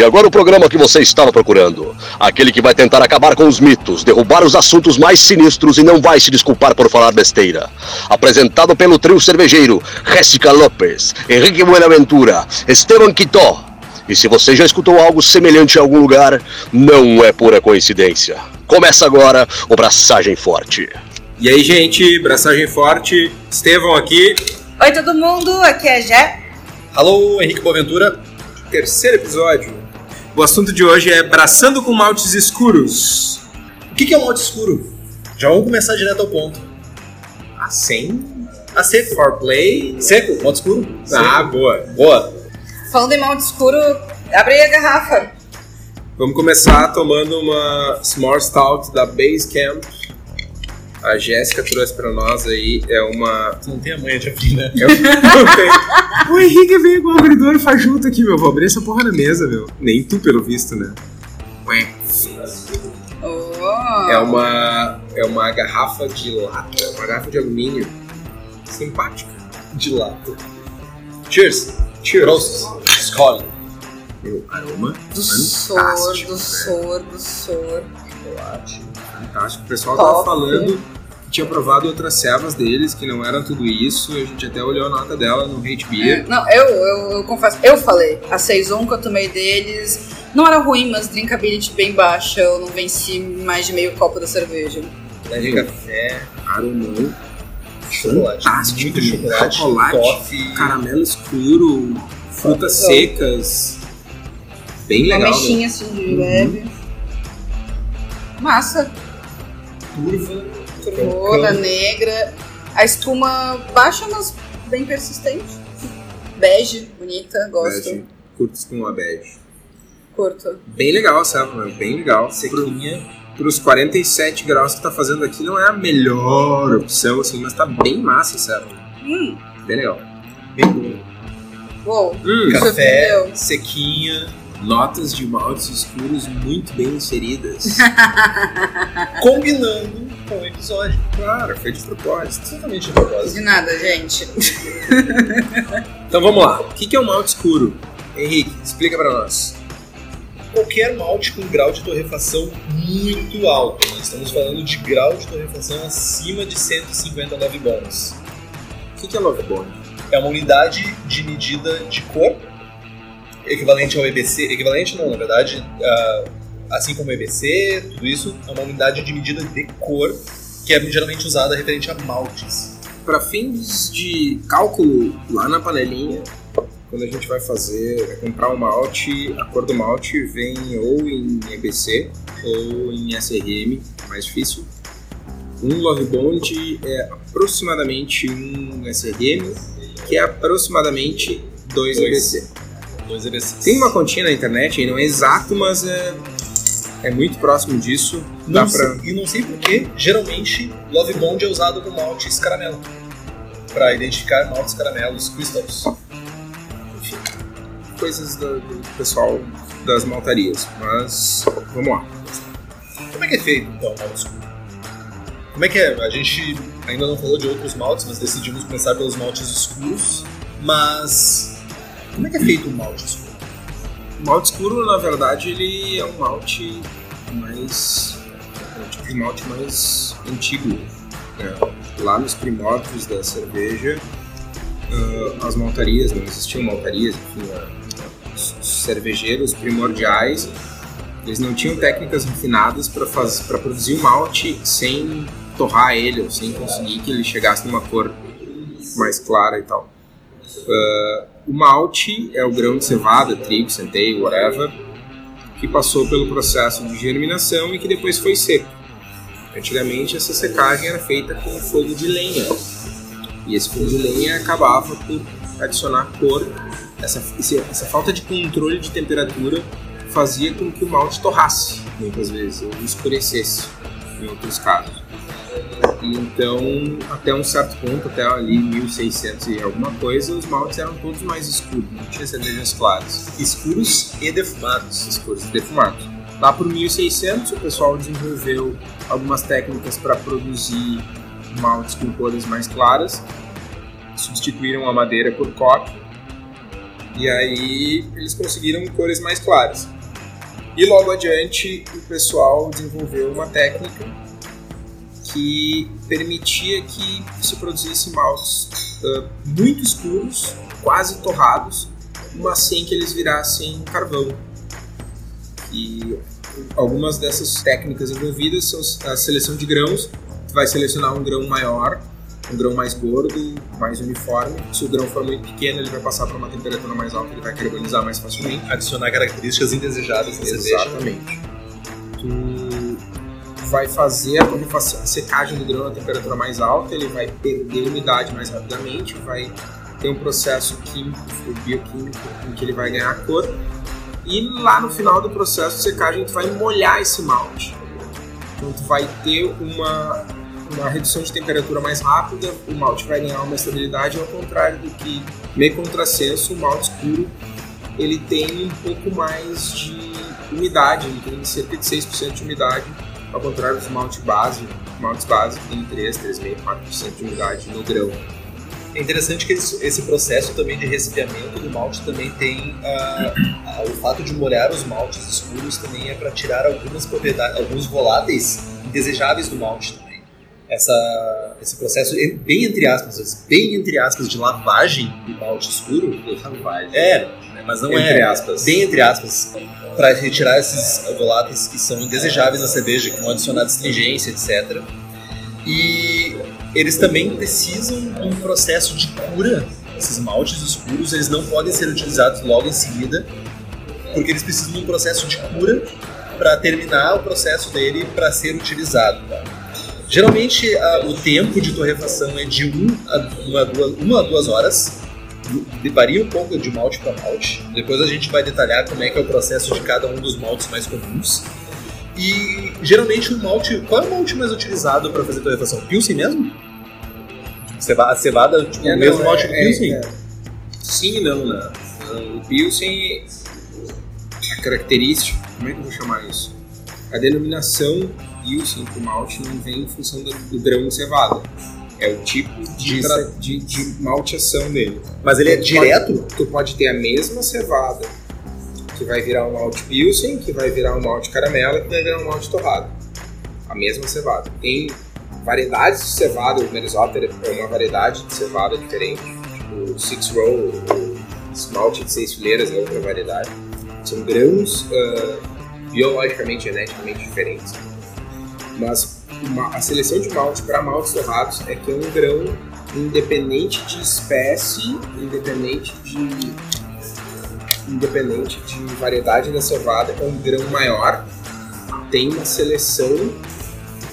E agora o programa que você estava procurando. Aquele que vai tentar acabar com os mitos, derrubar os assuntos mais sinistros e não vai se desculpar por falar besteira. Apresentado pelo trio cervejeiro Jéssica Lopes, Henrique Buenaventura, Esteban Quitó. E se você já escutou algo semelhante em algum lugar, não é pura coincidência. Começa agora o Braçagem Forte. E aí, gente, Braçagem Forte, Estevão aqui. Oi, todo mundo, aqui é Jé. Alô, Henrique Boaventura. Terceiro episódio. O assunto de hoje é Braçando com Maltes Escuros. O que é um malte escuro? Já vamos começar direto ao ponto. Ah, sem A seco. foreplay. Seco? Malte escuro? Ah, Seco. boa. Boa. Falando em malte escuro, abre aí a garrafa. Vamos começar tomando uma Small Stout da Basecamp. A Jéssica trouxe pra nós aí, é uma... Tu não tem a manha de abrir, né? Eu não tenho. O Henrique veio igual abridor fajuto aqui, meu. Vou abrir essa porra na mesa, meu. Nem tu, pelo visto, né? Ué. Oh. É uma, é uma garrafa de lata, uma garrafa de alumínio simpática. De lata. Cheers. Cheers. Prost. Escolhe. Meu aroma Do sor, fantástico. do velho. sor, do sor. Fantástico. O pessoal tava Top. falando que tinha provado outras servas deles, que não eram tudo isso. A gente até olhou a nota dela no Hate Beer. Não, eu, eu, eu confesso, eu falei, a Saison que eu tomei deles não era ruim, mas drinkability bem baixa, eu não venci mais de meio copo da cerveja. Né, de café, Aromão, chocolate. fantástico. Muito chocolate. Chocolate, Coffee. caramelo escuro, frutas secas. Bem Uma legal, né? mexinha assim de leve. Massa, Turva. turvona, Cancão. negra. A espuma baixa, mas bem persistente. Bege, bonita, gosto. Bege. Curtos com uma bege. Curto. Bem legal a serva. Bem legal. Sequinha. Para os 47 graus que tá fazendo aqui, não é a melhor opção, assim, mas tá bem massa a serva. Hum, Bem legal. Bem bom. uou. Hum, Café. Sequinha. Notas de maltes escuros muito bem inseridas. Combinando com o episódio. claro, foi de propósito. Exatamente de propósito. De nada, gente. Então vamos lá. O que é um malte escuro? Henrique, explica pra nós. Qualquer malte com grau de torrefação muito alto. Nós estamos falando de grau de torrefação acima de 150 love bonds. O que é love bond? É uma unidade de medida de cor, equivalente ao EBC. Equivalente não, na verdade, ah, assim como o EBC, tudo isso, é uma unidade de medida de cor que é geralmente usada referente a maltes. Para fins de cálculo lá na panelinha, quando a gente vai fazer, comprar um malte, a cor do malte vem ou em EBC ou em SRM, mais difícil. Um Love Bond é aproximadamente um SRM, que é aproximadamente dois Dois. EBC. EBCs. Tem uma continha na internet, não é exato, mas é, é muito próximo disso. Não pra... sei- e não sei porquê, geralmente Love Bond é usado com maltes caramelo. Para identificar maltes caramelos crystals. Enfim, coisas do, do pessoal das maltarias. Mas vamos lá. Como é que é feito então o escuro? Como é que é? A gente ainda não falou de outros maltes, mas decidimos começar pelos maltes escuros. Mas como é que é feito o malte escuro? O malte escuro, na verdade, ele é um malte mais. É um tipo de malte mais antigo. né? Lá nos primórdios da cerveja, ah, as maltarias, não existiam maltarias, enfim, ah, os cervejeiros primordiais, eles não tinham técnicas refinadas para produzir o malte sem torrar ele, ou sem conseguir que ele chegasse numa cor mais clara e tal. Ah, o malte é o grão de cevada, trigo, centeio, whatever, que passou pelo processo de germinação e que depois foi seco. Antigamente essa secagem era feita com fogo de lenha. E esse fogo de lenha acabava por adicionar cor. Essa, essa falta de controle de temperatura fazia com que o malte torrasse, muitas vezes, ou escurecesse, em outros casos. Então, até um certo ponto, até ali 1600 e alguma coisa, os maltes eram todos mais escuros, não tinha cervejas claras. Escuros e defumados. Escuros e defumados. Lá por 1600, o pessoal desenvolveu algumas técnicas para produzir maltes com cores mais claras, substituíram a madeira por coque E aí eles conseguiram cores mais claras. E logo adiante o pessoal desenvolveu uma técnica que permitia que se produzisse maltes uh, muito escuros, quase torrados, mas sem que eles virassem carvão. E algumas dessas técnicas envolvidas são a seleção de grãos. Tu vai selecionar um grão maior, um grão mais gordo, mais uniforme. Se o grão for muito pequeno, ele vai passar para uma temperatura mais alta, ele vai carbonizar mais facilmente. Adicionar características indesejadas na cerveja. Exatamente. Tu vai fazer a secagem do grão na temperatura mais alta, ele vai perder umidade mais rapidamente, vai ter um processo químico, bioquímico, em que ele vai ganhar cor e lá no final do processo de secagem, tu vai molhar esse malte. Então, tu vai ter uma, uma redução de temperatura mais rápida, o malte vai ganhar uma estabilidade, ao contrário do que, meio contrassenso, o malte escuro ele tem um pouco mais de umidade, ele tem cerca de 6% de umidade, ao contrário dos malte base, maltes base tem 3, 3,5%, 4% de umidade no grão. É interessante que esse processo também de resfriamento do malte também tem uh, uh, o fato de molhar os maltes escuros também é para tirar algumas propriedades, alguns voláteis indesejáveis do malte também. Essa, esse processo bem entre aspas, bem entre aspas de lavagem do malte escuro, lavagem. É, mas não entre é aspas. bem entre aspas para retirar esses voláteis que são indesejáveis na cerveja, que vão adicionar astringência, etc. E eles também precisam de um processo de cura. Esses maltes escuros, eles não podem ser utilizados logo em seguida, porque eles precisam de um processo de cura para terminar o processo dele para ser utilizado. Tá? Geralmente, a, o tempo de torrefação é de 1 um a, uma, duas, uma a duas horas. Varia um pouco de malte para malte. Depois a gente vai detalhar como é que é o processo de cada um dos maltes mais comuns. E geralmente o malte. Qual é o malte mais utilizado para fazer torrefação? Pilsen mesmo? Cevada, a cevada, tipo, É, o mesmo não, malte é- do Pilsen? é- é. Sim e não, né? O Pilsen, a característica, como é que eu vou chamar isso? A denominação Pilsen pro malte não vem em função do, do grão cevada. É o tipo de, tra- de, de malteação dele. Mas ele é Tu direto? Pode, tu pode ter a mesma cevada, que vai virar um malte Pilsen, que vai virar um malte caramelo, que vai virar um malte torrado. A mesma cevada. Tem variedades de cevada, o Merisotter é uma variedade de cevada diferente. O Six Row, o malte de seis fileiras é outra variedade. São grãos ah, biologicamente, geneticamente diferentes. Mas a seleção de malte para maltes torrados é que é um grão independente de espécie, independente de independente de variedade da cevada, é um grão maior. Tem uma seleção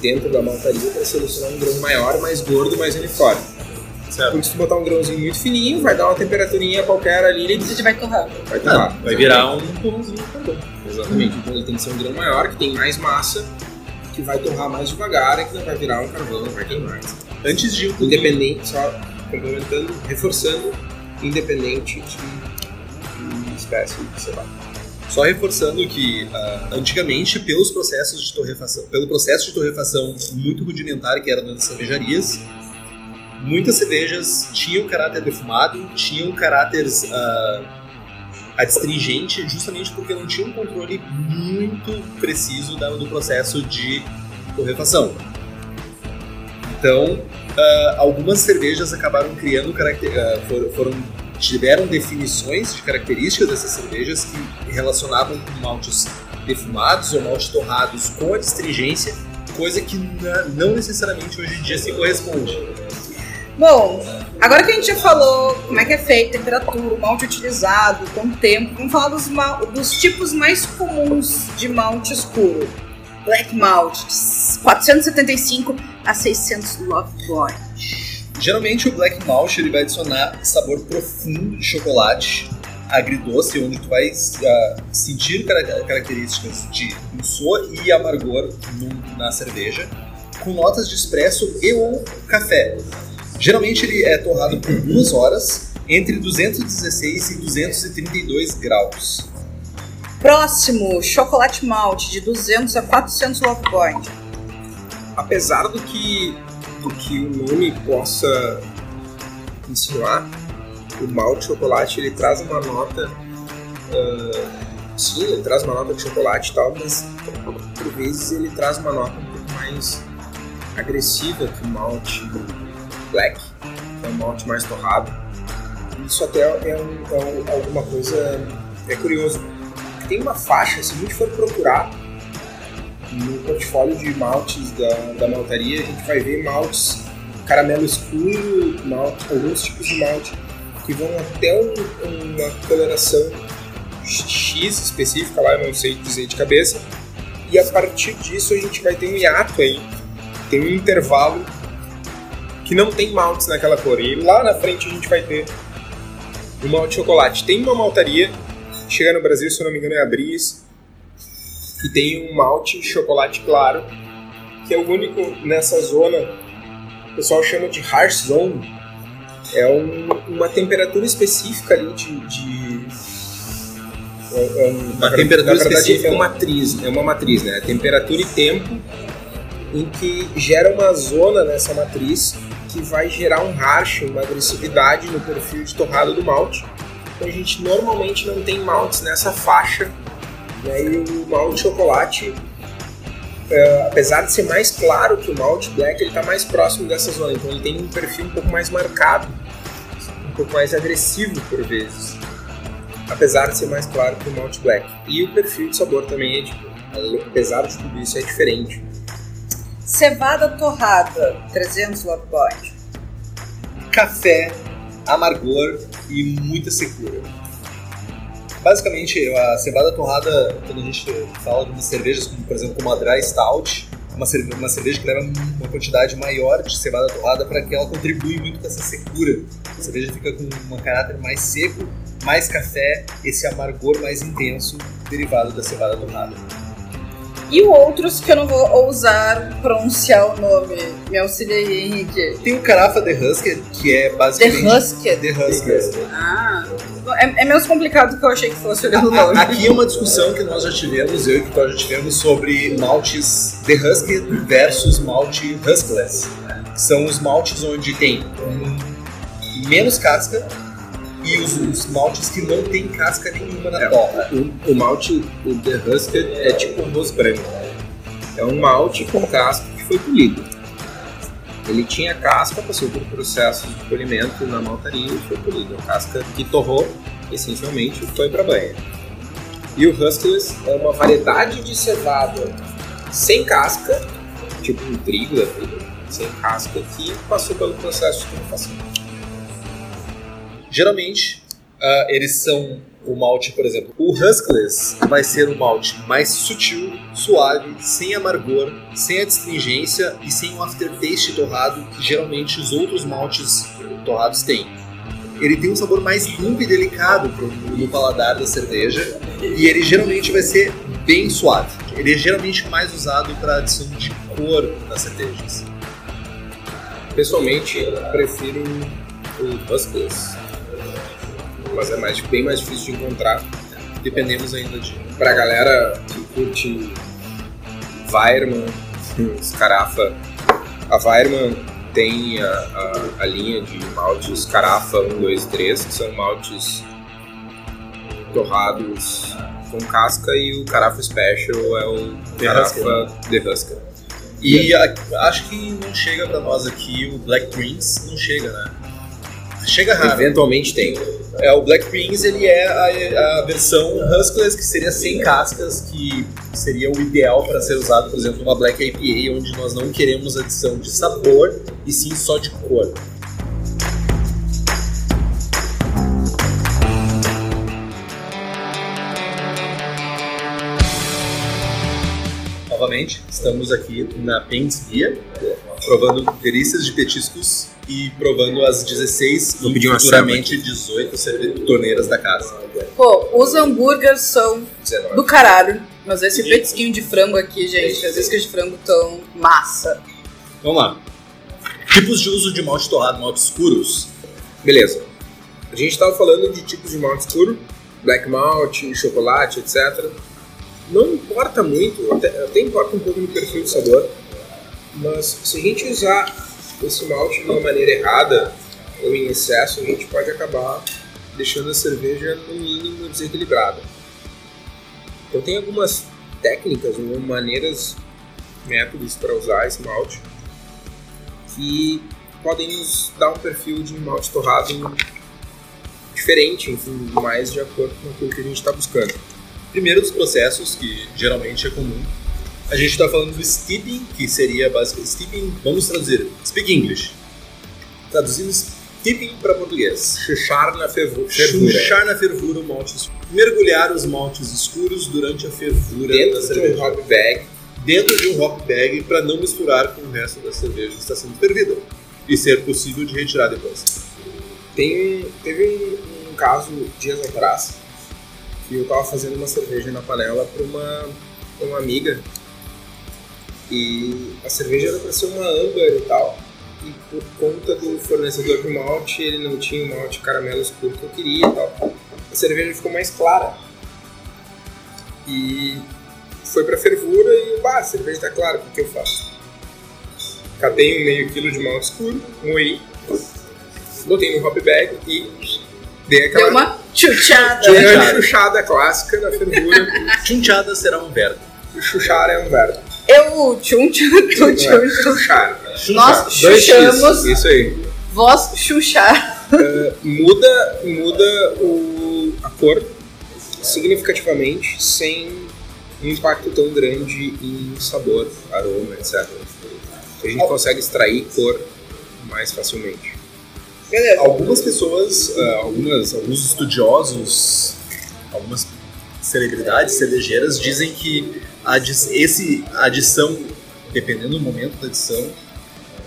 dentro da maltaria para selecionar um grão maior, mais gordo, mais uniforme. Certo. Porque se tu botar um grãozinho muito fininho, vai dar uma temperaturinha qualquer ali e ele A gente vai torrar. vai torrar. Vai virar um pãozinho também. Exatamente. Então ele tem que ser um grão maior, que tem mais massa, que vai torrar mais devagar e que não vai virar um carvão, não vai queimar. Antes de um Independente, só complementando, reforçando, independente de, de espécie de cevada. Só reforçando que ah, antigamente, pelos processos de torrefação, pelo processo de torrefação muito rudimentar que era nas cervejarias, muitas cervejas tinham caráter defumado, tinham caráter adstringente, justamente porque não tinham um controle muito preciso do processo de torrefação. Então, ah, algumas cervejas acabaram criando for- foram tiveram definições de características dessas cervejas que relacionavam maltes defumados ou maltes torrados com a astringência, coisa que não necessariamente hoje em dia se corresponde. Bom, agora que a gente já falou como é que é feito, temperatura, o malte utilizado, com tempo, vamos falar dos, mal- dos tipos mais comuns de malte escuro. Black Malt, de 475 a 600 Love Boy. Geralmente o black malt ele vai adicionar sabor profundo de chocolate, agridoce, onde tu vai ah, sentir cara- características de dulçor e amargor no- na cerveja, com notas de espresso e ou café. Geralmente ele é torrado por duas horas, entre 216 e 232 graus. Próximo, chocolate malte, de 200 a 400 Love Boy. Apesar do que, do que o nome possa insinuar, o malte chocolate ele traz uma nota. ah, sim, ele traz uma nota de chocolate e tal, mas por vezes ele traz uma nota um pouco mais agressiva que o malte black, que é um malte mais torrado. Isso até é, um- é um- alguma coisa. É curioso. Tem uma faixa, se a gente for procurar no portfólio de maltes da, da maltaria, a gente vai ver maltes caramelo escuro, malte, alguns tipos de malte que vão até um- uma coloração X específica lá, eu não sei dizer de cabeça. E a partir disso a gente vai ter um hiato aí, tem um intervalo que não tem maltes naquela cor. E lá na frente a gente vai ter o malte chocolate. Tem uma maltaria, chega no Brasil, se eu não me engano é a Bris, que tem um malte chocolate claro, que é o único nessa zona, o pessoal chama de harsh zone. É um- uma temperatura específica ali de. de é, é um- Uma temperatura verdade, específica. É uma matriz, é uma matriz, né? Temperatura e tempo em que gera uma zona nessa matriz que vai gerar um harsh, uma agressividade no perfil de torrado do malte. Então a gente normalmente não tem maltes nessa faixa, né? E o malte chocolate, é, apesar de ser mais claro que o malte black, ele está mais próximo dessa zona. Então ele tem um perfil um pouco mais marcado, um pouco mais agressivo por vezes. Apesar de ser mais claro que o malte black. E o perfil de sabor também é, tipo, apesar de tudo isso, é diferente. Cevada torrada, 300 love point. café, amargor e muita secura. Basicamente, a cevada torrada, quando a gente fala de umas cervejas, como por exemplo como a Dry Stout, uma, cerve uma cerveja que leva uma quantidade maior de cevada torrada para que ela contribui muito com essa secura. A cerveja fica com um caráter mais seco, mais café, esse amargor mais intenso derivado da cevada torrada. E outros que eu não vou ousar pronunciar o nome. Me auxilia aí, Henrique. Tem o Carafa The Husker, que é The basicamente... Husked. The Husker. Ah, é, é menos complicado do que eu achei que fosse olhando o nome. Aqui é uma discussão que nós já tivemos, eu e o Vitor já tivemos, sobre maltes The Husky versus malte Huskless. Que são os maltes onde tem menos casca e os, os maltes que não tem casca nenhuma na É. torra. O, o malte, o The Husked, é tipo um arroz branco. É um malte com casca que foi polido. Ele tinha casca, passou por processo de polimento na maltaria e foi polido. A casca que torrou, essencialmente, foi para banha. E o Huskless é uma variedade de cevada sem casca, tipo um trigo sem casca, que passou pelo processo de torrefação. Geralmente, ah, eles são o malte, por exemplo, o Huskless vai ser um malte mais sutil, suave, sem amargor, sem a astringência e sem o aftertaste torrado que geralmente os outros maltes torrados têm. Ele tem um sabor mais limpo e delicado no paladar da cerveja e ele geralmente vai ser bem suave. Ele é geralmente mais usado para adição de cor nas cervejas. Pessoalmente, prefiro o Huskless. Mas é mais, bem mais difícil de encontrar. Dependemos ainda de. Pra galera que curte Weirman, os Carafa. A Weirman tem a, a, a linha de maltes Carafa 1, 2 e 3, que são maltes torrados com casca, e o Carafa Special é o The Carafa The Husker. E a- acho que não chega pra nós aqui o Black Prince, não chega, né? Chega raro. Eventualmente tem. É, o Black Prince ele é a, a versão Huskless, que seria sem cascas, que seria o ideal para ser usado, por exemplo, numa Black IPA, onde nós não queremos adição de sabor e sim só de cor. Novamente, estamos aqui na Paints Beer, provando delícias de petiscos e provando as 16 Vou e pedir uma futuramente 18 cerve- torneiras da casa. Pô, os hambúrgueres são 19. do caralho. Mas esse petisquinho de frango aqui, gente, as iscas de frango tão massa. Vamos lá. Tipos de uso de malte torrado, malte escuros. Beleza. A gente estava falando de tipos de malte escuro, black malt, chocolate, etc. Não importa muito, até, até importa um pouco no perfil de sabor, mas se a gente usar esse malte de uma maneira errada, ou em excesso, a gente pode acabar deixando a cerveja no mínimo desequilibrada. Então tem algumas técnicas ou maneiras, métodos para usar esse malte que podem nos dar um perfil de malte torrado diferente, enfim, mais de acordo com aquilo que a gente está buscando. Primeiro dos processos, que geralmente é comum, a gente está falando do steeping, que seria basicamente steeping, vamos traduzir, speak English. Traduzindo steeping para português. Chuchar na fervura. Chuchar na fervura o malte escuro. Mergulhar os maltes escuros durante a fervura da Dentro de cerveja. um hop bag. dentro de um hop bag para não misturar com o resto da cerveja que está sendo fervida e ser possível de retirar depois. Tem, teve um, um caso dias atrás que eu tava fazendo uma cerveja na panela para uma, pra uma amiga e a cerveja era para ser uma amber e tal e por conta do fornecedor de malte ele não tinha o malte caramelo escuro que eu queria e tal a cerveja ficou mais clara e foi para fervura e bah, a cerveja tá clara, o que, eu faço? Catei um meio quilo de malte escuro, moí, botei no hop bag e dei aquela Deu uma chuchada. Dei Chuchada. uma chuchada clássica da fervura. Chunchada será um verbo. Chuchar é um verbo. Eu, tchum, tchum, tchum, tchum. Chuchar. Nós chuchamos, Isso aí. vós chuchar. Muda, muda o, a cor significativamente sem um impacto tão grande em sabor, aroma, etc. A gente consegue extrair cor mais facilmente. Beleza. Algumas pessoas, ah, algumas, alguns estudiosos, algumas celebridades cervejeiras dizem que esse adição, dependendo do momento da adição,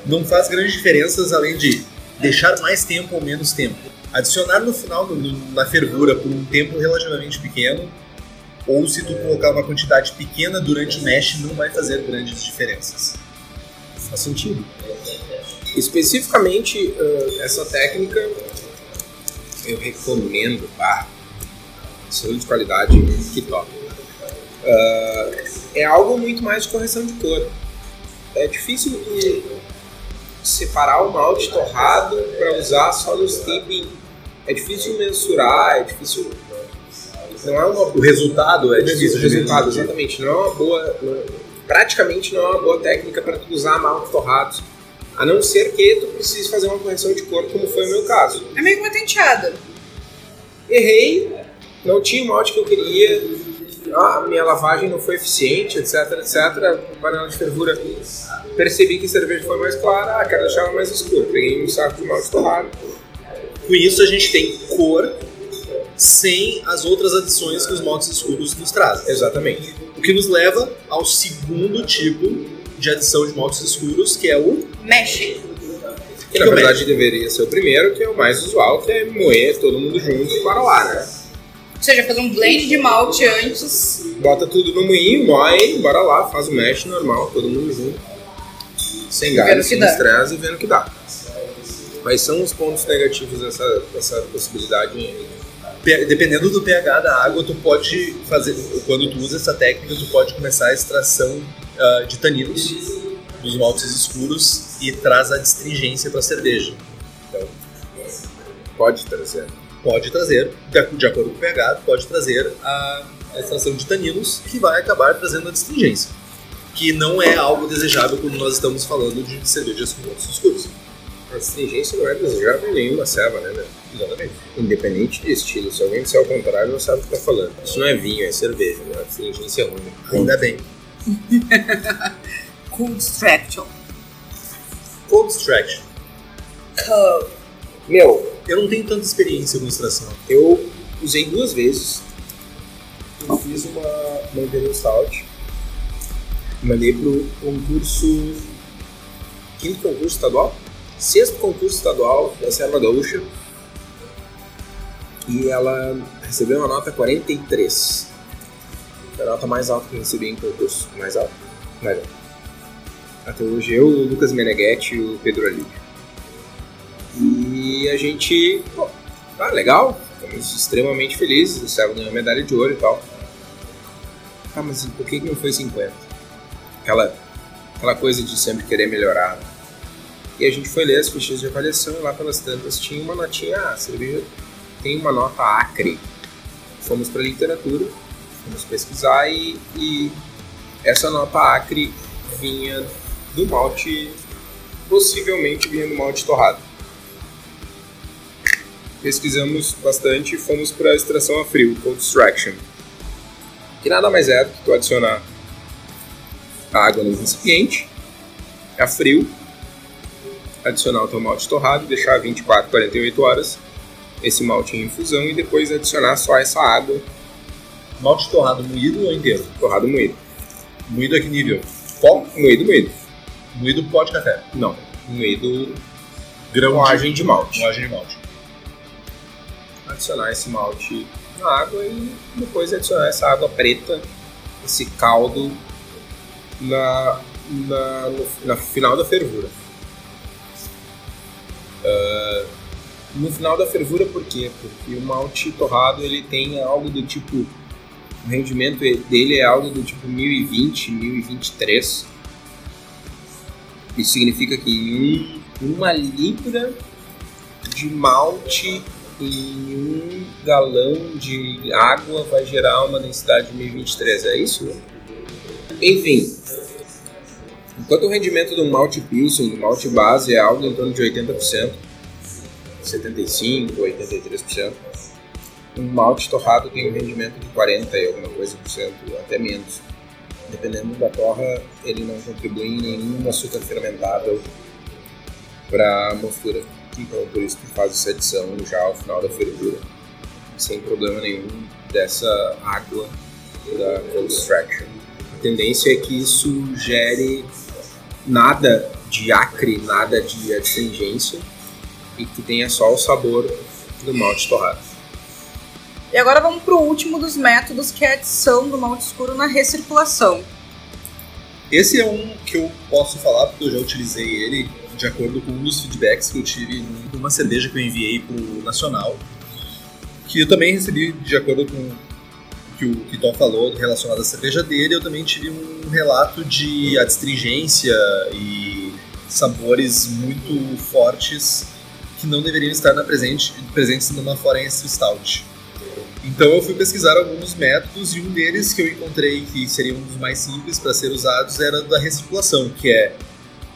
não faz grandes diferenças além de deixar mais tempo ou menos tempo. Adicionar no final, no- na fervura, por um tempo relativamente pequeno, ou se tu colocar uma quantidade pequena durante o mash, não vai fazer grandes diferenças. Faz sentido. Especificamente, ah, essa técnica eu recomendo. Ah, selo de qualidade, que top. Ah, é algo muito mais de correção de cor. É difícil de separar o malte torrado para usar só no steeping. É difícil mensurar, é difícil. Não é uma O resultado é o difícil de resultado, exatamente. Não é uma boa. praticamente não é uma boa técnica para tu usar malte torrados. A não ser que tu precise fazer uma correção de cor, como foi o meu caso. É meio que uma tenteada. Errei, não tinha o malte que eu queria, ah, minha lavagem não foi eficiente, etc, etc. Panela de fervura. Percebi que a cerveja foi mais clara, ah, quero deixar ela mais escura. Peguei um saco de malte torrado. Com isso a gente tem cor sem as outras adições que os maltes escuros nos trazem. Exatamente. O que nos leva ao segundo tipo de adição de maltes escuros, que é o Mexe. Que na verdade deveria ser o primeiro, que é o mais usual, que é moer todo mundo junto e para lá, né? Ou seja, fazer um blend de malte antes. Bota tudo no moinho, moe, bora lá, faz o mesh normal, todo mundo junto. Sem galho, sem estresse e vendo que dá. Quais são os pontos negativos dessa, dessa possibilidade? Pe- dependendo do pH da água, tu pode fazer, quando tu usa essa técnica, tu pode começar a extração ah, de taninos dos maltes escuros e traz a distringência para a cerveja. Então, Pode trazer. Pode trazer, de ac- de acordo com o pH, pode trazer a extração de taninos que vai acabar trazendo a distringência, que não é algo desejável quando nós estamos falando de cervejas com maltes escuros. A astringência não é desejável em nenhuma ceva, né, velho? Exatamente. Independente de estilo. Se alguém disser ao contrário, não sabe o que tá falando. Isso não é vinho, é cerveja. Né? A astringência é ruim. Ainda bem. Cold extraction. Cold. Meu, Eu não tenho tanta experiência com extração. Eu usei duas vezes. Eu fiz uma, uma Imperial Stout. Mandei pro concurso. Quinto concurso estadual? Sexto concurso estadual da Serra Gaúcha. E ela recebeu uma nota 43. Foi a nota mais alta que eu recebi em concurso. Mais alta? Mais alta. Até hoje eu, o Lucas Meneghetti e o Pedro Alívio. E a gente. Pô, ah, legal. Ficamos extremamente felizes. O Céu ganhou medalha de ouro e tal. Ah, mas por que não foi 50? Aquela, aquela coisa de sempre querer melhorar. E a gente foi ler as fichas de avaliação e lá pelas tantas tinha uma notinha, ah, cerveja tem uma nota acre. Fomos para literatura, fomos pesquisar e, e essa nota acre vinha do malte, possivelmente vinha do malte torrado. Pesquisamos bastante e fomos para a extração a frio, cold extraction. Que nada mais é do que tu adicionar água no recipiente, a frio, adicionar o teu malte torrado, deixar 24, 48 horas esse malte em infusão e depois adicionar só essa água. Malte torrado moído ou inteiro? Torrado moído. Moído a que nível? Pó, moído, moído. Moído pó de café. Não, moído Grão moagem de malte. Moagem de malte. Adicionar esse malte na água e depois adicionar essa água preta, esse caldo na, na, no, na final da fervura. Ah, no final da fervura, por quê? Porque o malte torrado ele tem algo do tipo. O rendimento dele é algo do tipo 1020, 1023. Isso significa que em um, uma libra de malte em um galão de água vai gerar uma densidade de 1023, é isso? Enfim, enquanto o rendimento do malte Pilsen, do malte base, é algo em torno de 80%, 75%, 83%, um malte torrado tem um rendimento de 40% e alguma coisa por cento, até menos. Dependendo da torra, ele não contribui em nenhum açúcar fermentável para a mostura. Então, por isso que faz essa adição já ao final da fervura, sem problema nenhum dessa água da cold extraction. A tendência é que isso gere nada de acre, nada de astringência e que tenha só o sabor do malte torrado. E agora vamos pro último dos métodos, que é a adição do malte escuro na recirculação. Esse é um que eu posso falar porque eu já utilizei ele de acordo com um dos feedbacks que eu tive numa cerveja que eu enviei pro Nacional, que eu também recebi de acordo com o que o Kiton falou relacionado à cerveja dele, eu também tive um relato de adstringência e sabores muito fortes que não deveriam estar na presente, presentes numa Foreign Stout. Então eu fui pesquisar alguns métodos e um deles que eu encontrei que seria um dos mais simples para ser usados era da recirculação, que é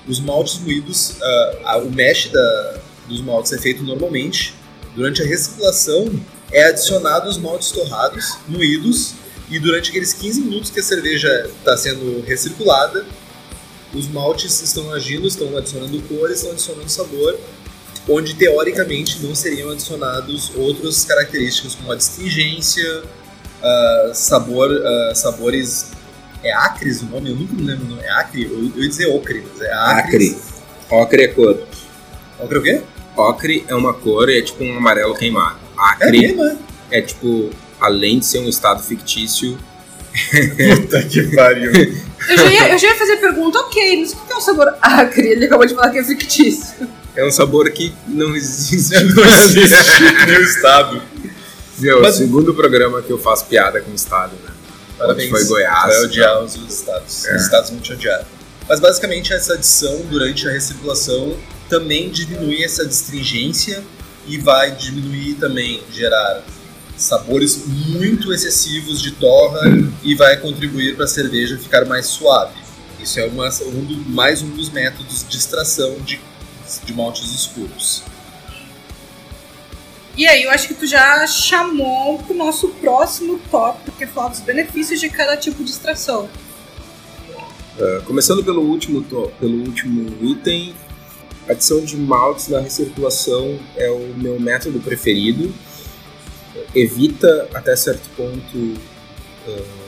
os maltes moídos, uh, o mesh da, dos maltes é feito normalmente. Durante a recirculação é adicionado os maltes torrados, moídos, e durante aqueles 15 minutos que a cerveja está sendo recirculada, os maltes estão agindo, estão adicionando cor, estão adicionando sabor, onde teoricamente não seriam adicionados outras características como a distingência, uh, sabor, uh, sabores. É acres o nome? Eu nunca me lembro o nome. É acre? Eu, eu ia dizer ocre, mas é acre. Acre. Ocre é cor. Ocre é o quê? Ocre é uma cor, é tipo um amarelo queimado. É Acre mesmo, é? é tipo, além de ser um estado fictício, Puta que pariu. Eu já ia, eu já ia fazer a pergunta, ok, mas o que é um sabor acre? Ele acabou de falar que é fictício. é um sabor que não existe. Não existe nem o estado. Meu, Mas- o segundo programa que eu faço piada com o estado, né? Parabéns. Foi Goiás. Vai odiar os estados. É. Os estados vão te odiar. Mas basicamente essa adição durante a recirculação também diminui essa distringência e vai diminuir também, gerar sabores muito excessivos de torra e vai contribuir para a cerveja ficar mais suave. Isso é uma, um do- mais um dos métodos de extração de, de maltes escuros. E aí, eu acho que tu já chamou pro nosso próximo tópico, que é falar dos benefícios de cada tipo de extração. Uh, começando pelo último, pelo último item, adição de maltes na recirculação é o meu método preferido. Evita até certo ponto uh,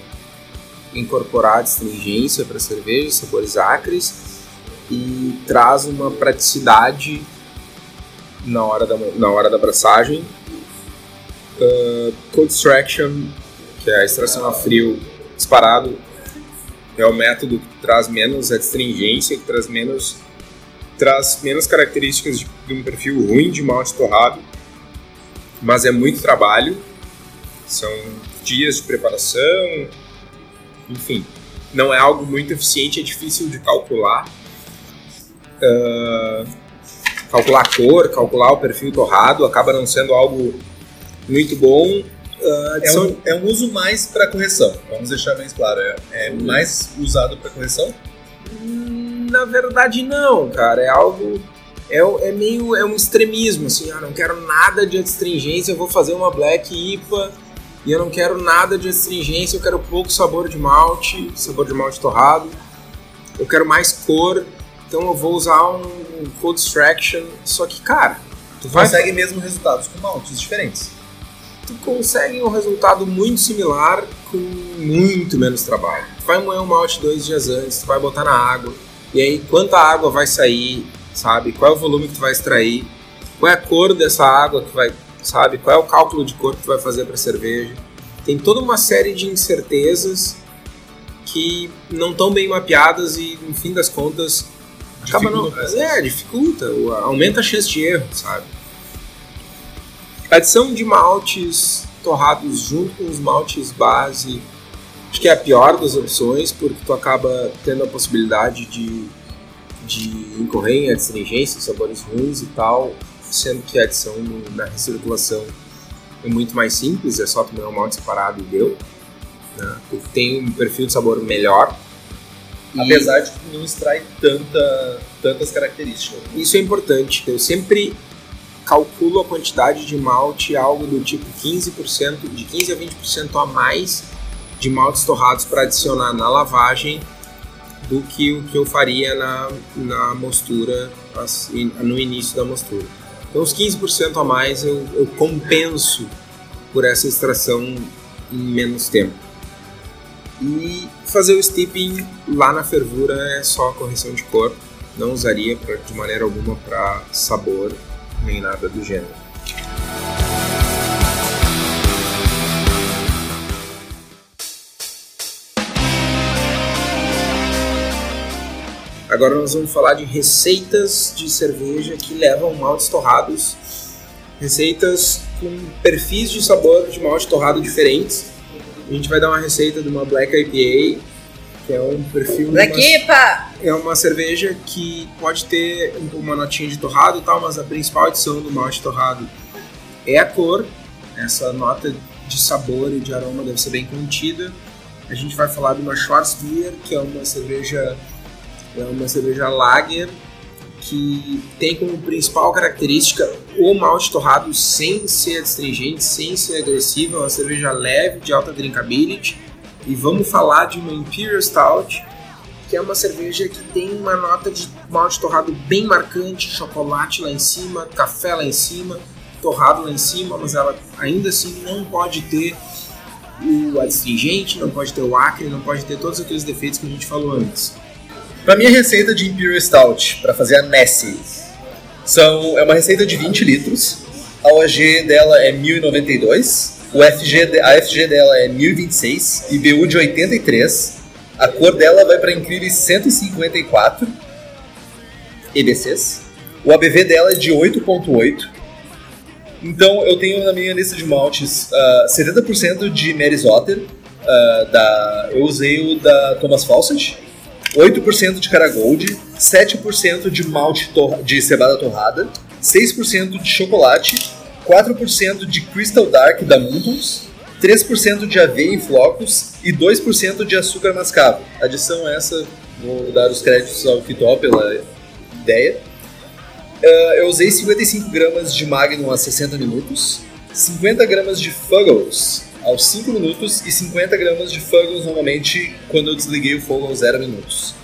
incorporar astringência para cerveja, sabores acres e traz uma praticidade na hora da, na hora da abraçagem. Uh, cold extraction, que é a extração a frio disparado, é o método que traz menos astringência, que traz menos traz menos características de, de um perfil ruim de malte torrado, mas é muito trabalho, são dias de preparação, enfim, não é algo muito eficiente, é difícil de calcular. Ah, calcular a cor, calcular o perfil torrado, acaba não sendo algo muito bom. Uh, é, um, é um uso mais para correção, vamos deixar bem claro. É, é mais usado para correção? Na verdade, não, cara. É algo. É, é meio. É um extremismo, assim. Ah, não quero nada de astringência, eu vou fazer uma Black IPA e eu não quero nada de astringência, eu quero pouco sabor de malte, sabor de malte torrado. Eu quero mais cor, então eu vou usar um, um Cold Extraction. Só que, cara, tu vai... consegue mesmo resultados com maltes diferentes. Tu consegue um resultado muito similar com muito menos trabalho. Tu vai moer um malte dois dias antes, tu vai botar na água, e aí quanta água vai sair, sabe? Qual é o volume que tu vai extrair? Qual é a cor dessa água que vai sabe? Qual é o cálculo de cor que tu vai fazer para cerveja? Tem toda uma série de incertezas que não estão bem mapeadas e, no fim das contas, acaba não. É, dificulta, aumenta a chance de erro, sabe? Adição de maltes torrados junto com os maltes base, acho que é a pior das opções, porque tu acaba tendo a possibilidade de, de incorrer em astringência, sabores ruins e tal sendo que a adição na recirculação é muito mais simples, é só tomar um malte separado e deu. Né? Tem um perfil de sabor melhor. Apesar de não extrai tanta, tantas características. Isso é importante. Eu sempre calculo a quantidade de malte algo do tipo 15%, de 15 a 20% a mais de maltes torrados para adicionar na lavagem do que o que eu faria na, na mostura, assim, no início da mostura. Então, os 15% a mais eu, eu compenso por essa extração em menos tempo. E fazer o steeping lá na fervura é só correção de cor, não usaria pra, de maneira alguma para sabor nem nada do gênero. Agora nós vamos falar de receitas de cerveja que levam maltes torrados, receitas com perfis de sabor de malte torrado diferentes. A gente vai dar uma receita de uma Black IPA, que é um perfil. Black IPA! É uma cerveja que pode ter uma notinha de torrado e tal, mas a principal adição do malte torrado é a cor. Essa nota de sabor e de aroma deve ser bem contida. A gente vai falar de uma Schwarzbier, que é uma cerveja é uma cerveja lager que tem como principal característica o malte torrado sem ser astringente, sem ser agressivo, é uma cerveja leve, de alta drinkability. E vamos falar de uma Imperial Stout, que é uma cerveja que tem uma nota de malte torrado bem marcante, chocolate lá em cima, café lá em cima, torrado lá em cima, mas ela ainda assim não pode ter o astringente, não pode ter o acre, não pode ter todos aqueles defeitos que a gente falou antes. Para minha receita de Imperial Stout, para fazer a Nessie, são, é uma receita de 20 litros. A OG dela é 1092, o FG, a FG dela é 1026, IBU de 83. A cor dela vai para incríveis 154 EBCs. O ABV dela é de 8.8. Então eu tenho na minha lista de maltes uh, 70% de Mary's Otter. Uh, da, eu usei o da Thomas Fawcett, 8% de cara gold, 7% de malte de cevada torrada, 6% de chocolate, 4% de Crystal Dark da Muntons, 3% de aveia em flocos e 2% de açúcar mascavo. Adição essa, vou dar os créditos ao Kitó pela ideia. Uh, eu usei 55 gramas de Magnum a 60 minutos, 50 gramas de Fuggles aos 5 minutos e 50 gramas de Fuggles normalmente quando eu desliguei o fogo aos 0 minutos.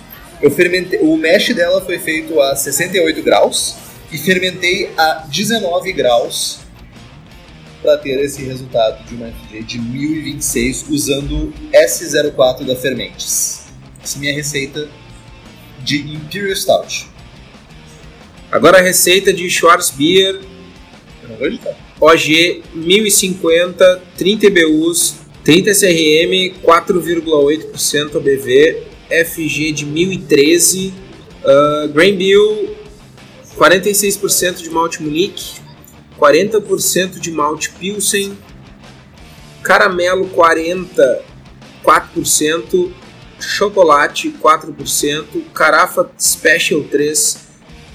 Eu fermentei, o mesh dela foi feito a 68 graus e fermentei a 19 graus para ter esse resultado de uma FG de 1026 usando S04 da Fermentes. Essa é minha receita de Imperial Stout. Agora a receita de Schwarzbier. Eu não vou editar. OG 1050, 30 BUs, 30 CRM, 4,8% ABV, FG de 1013, uh, Grain Bill 46% de malte Munique, 40% de malte Pilsen, caramelo 40, 4%, chocolate 4%, carafa Special 3,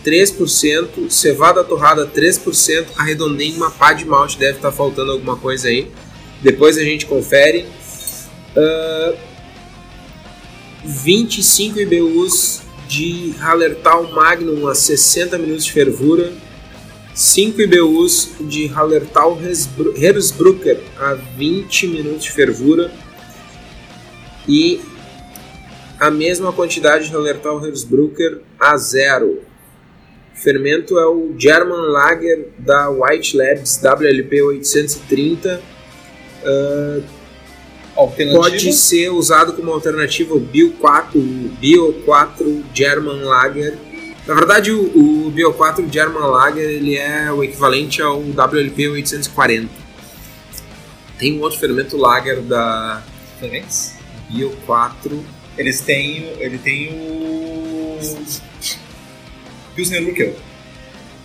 3%, cevada torrada 3%, arredondei uma pá de malte, deve estar faltando alguma coisa aí. Depois a gente confere. Uh, 25 IBUs de Hallertau Magnum a 60 minutos de fervura. 5 IBUs de Hallertau Hersbrucker a 20 minutos de fervura. E a mesma quantidade de Hallertau Hersbrucker a zero. Fermento é o German Lager da White Labs WLP 830. Uh, pode ser usado como alternativa o Bio 4, o Bio 4 German Lager. Na verdade, o, o Bio 4 German Lager ele é o equivalente ao WLP 840. Tem um outro fermento Lager da Fermentes? Bio 4. Eles têm, ele tem o Pilsner Urquell.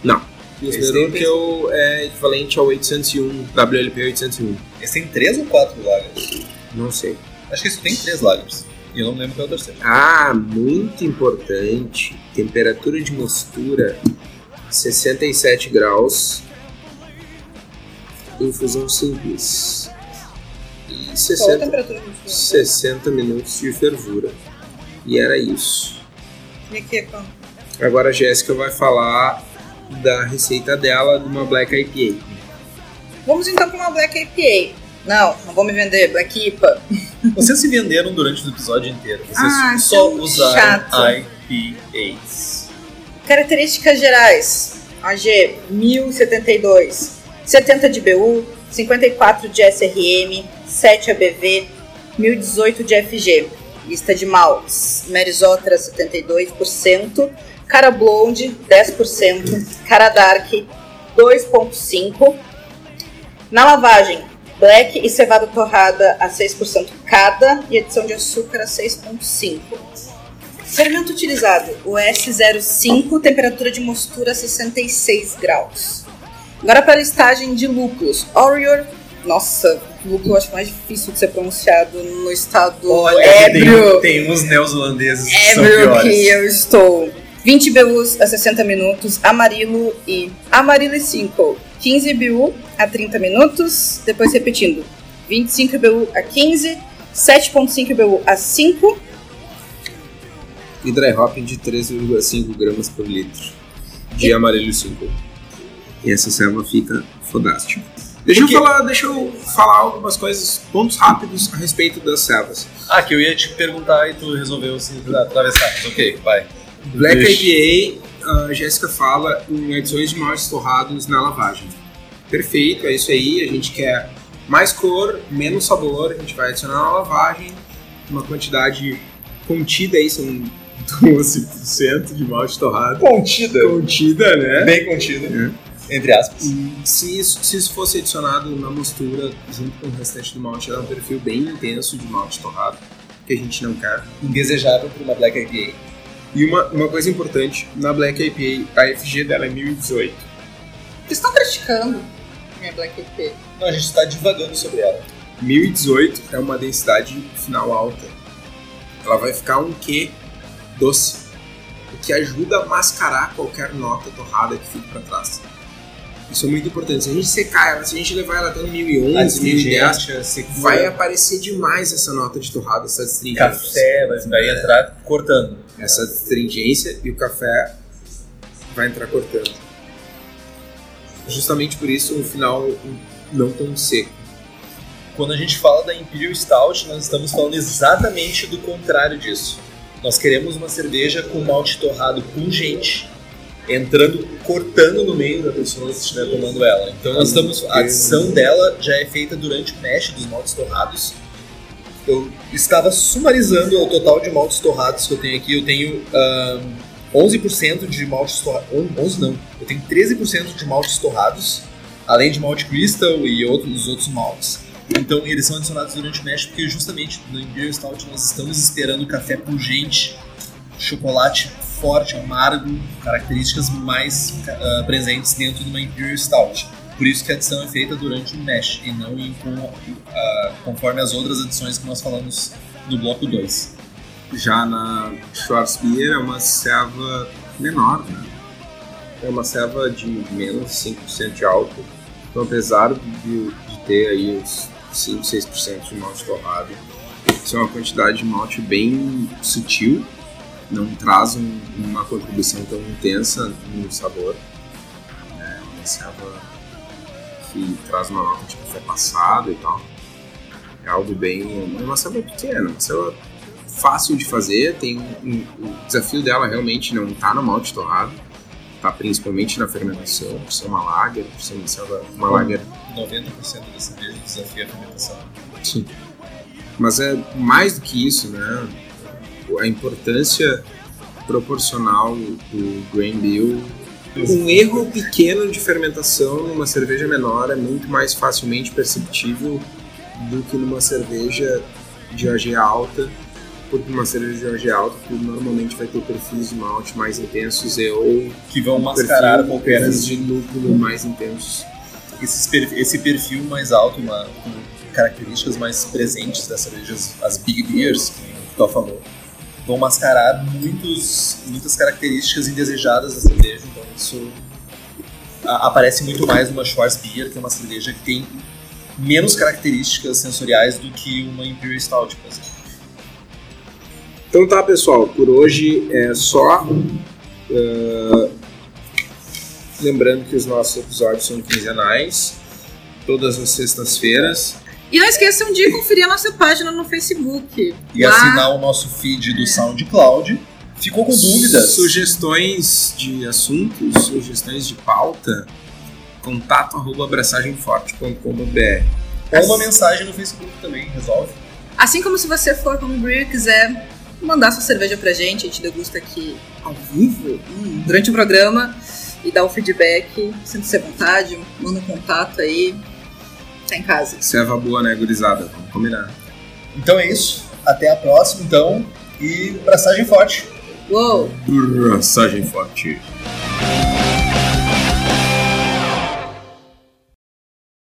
Não. Esse Pilsner tem- Urquell é equivalente ao 801, WLP 801. Eles têm três ou quatro lagers? Não sei. Acho que isso tem três lagers. E eu não lembro qual é o terceiro. Ah, muito importante. Temperatura de mostura 67 graus. Infusão simples. E Qual a 60, temperatura de fundo? 60 minutos de fervura. E era isso. E aqui é quanto? Agora a Jéssica vai falar da receita dela de uma Black IPA. Vamos então para uma Black IPA. Não, não vou me vender, Black IPA. Vocês se venderam durante o episódio inteiro. Vocês Ah, só que usaram chato. IPAs. Características gerais: AG 1072, 70 de BU, 54 de SRM, 7 ABV, 1018 de FG. Lista de maltes: Merisotra 72%, Cara Blonde 10%, Cara Dark 2,5%. Na lavagem, Black e cevada torrada a 6% cada e adição de açúcar a 6,5%. Fermento utilizado, o S05, temperatura de mostura 66 graus. Agora para a listagem de lúpulos. Orior, nossa, lúpulo eu acho mais difícil de ser pronunciado no estado ébrio, tem, tem uns neozelandeses que são ébrio piores. que eu estou. 20 BUs a 60 minutos, amarilo e amarilo e 5. 15 BU a 30 minutos, depois repetindo. 25 BU a 15, 7.5 BU a 5, E dry hopping de 3,5 gramas por litro. De amarelo 5. E essa serva fica fodástica. Deixa eu, Porque- falar, deixa eu falar algumas coisas, pontos rápidos a respeito das servas. Ah, que eu ia te perguntar e tu resolveu se atravessar. Ok, vai. Black. IPA, a Jéssica fala em adições de maltes torrados na lavagem. Perfeito, é isso aí. A gente quer mais cor, menos sabor. A gente vai adicionar na lavagem uma quantidade contida aí, são 12% de malte torrado. Contida. Contida, né? Bem contida. Entre aspas. E se isso, se isso fosse adicionado na mistura junto com o restante do malte, ela é um perfil bem intenso de malte torrado, que a gente não quer. Indesejável para uma Black IPA. E uma, uma coisa importante, na Black IPA, a FG dela é 1018. Vocês estão criticando minha Black IPA? Não, a gente está divagando sobre ela. 1018 é uma densidade final alta. Ela vai ficar um Q doce, o que ajuda a mascarar qualquer nota torrada que fique para trás. Isso é muito importante. Se a gente secar ela, se a gente levar ela até um 1011, 1010, vai aparecer demais essa nota de torrada, essa astringência. Café vai, vai entrar cortando. Essa astringência e o café vai entrar cortando. Justamente por isso o final não tão seco. Quando a gente fala da Imperial Stout, nós estamos falando exatamente do contrário disso. Nós queremos uma cerveja com malte torrado pungente, entrando, cortando no meio da pessoa que estiver tomando ela. Então nós estamos, a adição dela já é feita durante o mesh dos maltes torrados. Eu estava sumarizando o total de maltes torrados que eu tenho aqui. Eu tenho ahn, 11% de maltes torrados. 11 não, eu tenho 13% de maltes torrados, além de malte crystal e outros, outros maltes. Então eles são adicionados durante o mesh porque justamente no Imperial Stout nós estamos esperando café pungente, chocolate forte, amargo, características mais ah, presentes dentro de uma Imperial Stout. Por isso que a adição é feita durante o mesh e não em, com, ah, conforme as outras adições que nós falamos no bloco 2. Já na Schwarzbier é uma serva menor, né? é uma serva de menos 5% de álcool. Então, apesar de, de ter aí uns 5, 6% de malte torrado, isso é uma quantidade de malte bem sutil, não traz um, uma contribuição tão intensa no sabor. É uma serva que traz uma nota de café passado e tal. É algo bem. É uma serva pequena, uma serva fácil de fazer. Tem um, o desafio dela realmente não está no malte torrado, está principalmente na fermentação, por ser uma lager, por ser uma, selva, uma lager 90% da cerveja desafia a fermentação. Sim. Mas é mais do que isso, né? A importância proporcional do grain bill. Um erro pequeno de fermentação numa cerveja menor é muito mais facilmente perceptível do que numa cerveja de OG alta, porque uma cerveja de OG alta tu normalmente vai ter perfis de malte mais intensos e ou Que vão mascarar qualquer perfis de lúpulo mais intensos. esses per- esse perfil mais alto, uma, com características mais presentes das cervejas, as Big Beers, que o Tó falou, vão mascarar muitos, muitas características indesejadas da cerveja. Então isso a- aparece muito mais numa Schwarzbier, que é uma cerveja que tem menos características sensoriais do que uma Imperial Stout, por exemplo. Então tá, pessoal, por hoje é só. Ah, lembrando que os nossos episódios são quinzenais, todas as sextas-feiras. E não esqueçam de conferir a nossa página no Facebook. E Lá- assinar o nosso feed do SoundCloud. Ficou com dúvidas? Sugestões de assuntos, sugestões de pauta, contato arroba abraçagemforte.com.br. Ou uma mensagem no Facebook também, resolve. Assim como se você for homebrew e quiser mandar sua cerveja pra gente, a gente degusta aqui ao vivo, hum, durante o programa, e dá o feedback, sinta-se à vontade, manda um contato aí, tá em casa. Serva boa, né, gurizada? Vamos combinar. Então é isso. Até a próxima, então. E braçagem forte. Uou! Abraçagem forte.